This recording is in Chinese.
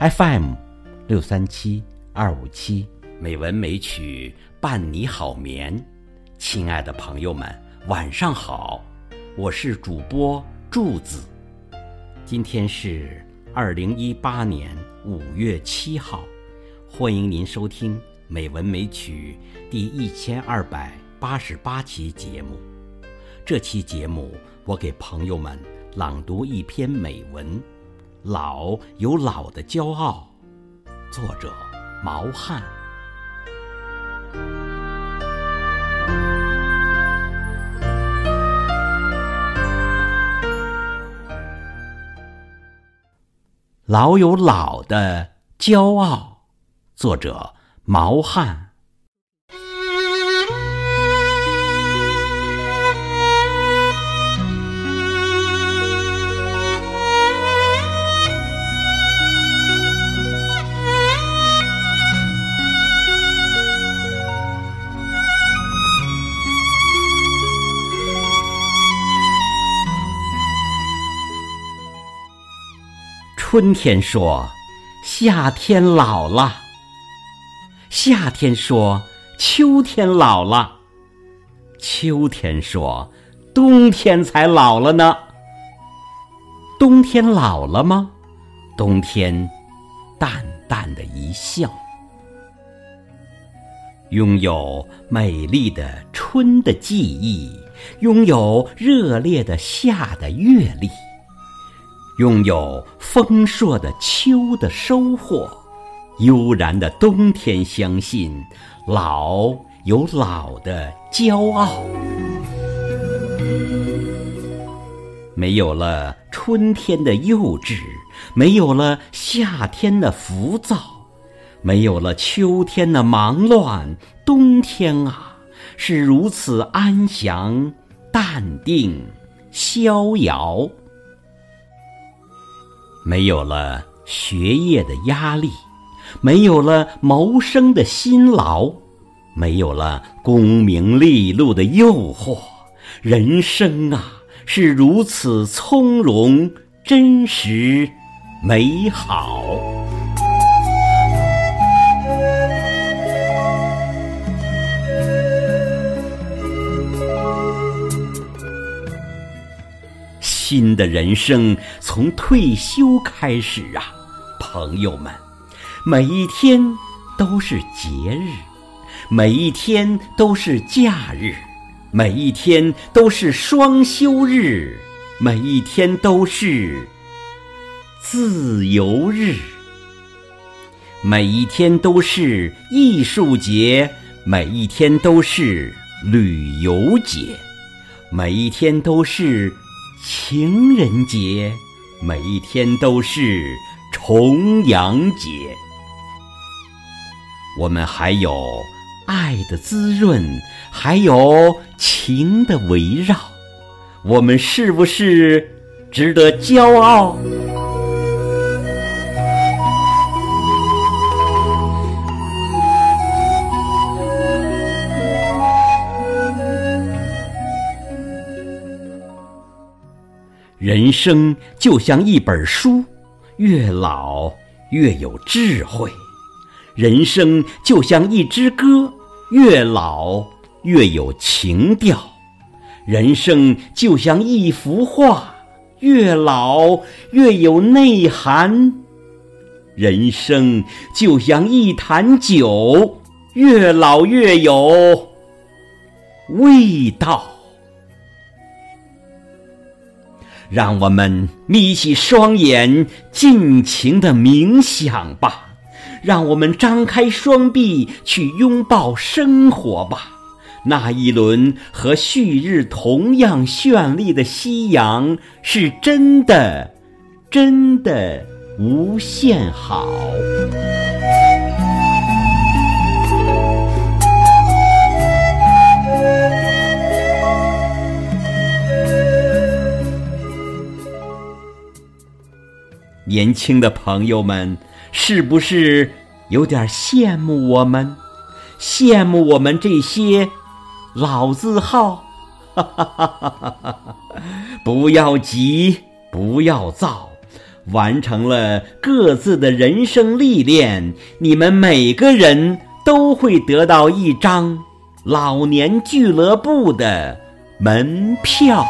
FM 六三七二五七，美文美曲伴你好眠。亲爱的朋友们，晚上好，我是主播柱子。今天是二零一八年五月七号，欢迎您收听《美文美曲》第一千二百八十八期节目。这期节目，我给朋友们朗读一篇美文。老有老的骄傲，作者毛汉。老有老的骄傲，作者毛汉。春天说：“夏天老了。”夏天说：“秋天老了。”秋天说：“冬天才老了呢。”冬天老了吗？冬天淡淡的一笑。拥有美丽的春的记忆，拥有热烈的夏的阅历。拥有丰硕的秋的收获，悠然的冬天，相信老有老的骄傲。没有了春天的幼稚，没有了夏天的浮躁，没有了秋天的忙乱，冬天啊，是如此安详、淡定、逍遥。没有了学业的压力，没有了谋生的辛劳，没有了功名利禄的诱惑，人生啊是如此从容、真实、美好。新的人生从退休开始啊，朋友们，每一天都是节日，每一天都是假日，每一天都是双休日，每一天都是自由日，每一天都是艺术节，每一天都是旅游节，每一天都是。情人节，每一天都是重阳节。我们还有爱的滋润，还有情的围绕。我们是不是值得骄傲？人生就像一本书，越老越有智慧；人生就像一支歌，越老越有情调；人生就像一幅画，越老越有内涵；人生就像一坛酒，越老越有味道。让我们眯起双眼，尽情的冥想吧；让我们张开双臂，去拥抱生活吧。那一轮和旭日同样绚丽的夕阳，是真的，真的无限好。年轻的朋友们，是不是有点羡慕我们？羡慕我们这些老字号？不要急，不要躁，完成了各自的人生历练，你们每个人都会得到一张老年俱乐部的门票。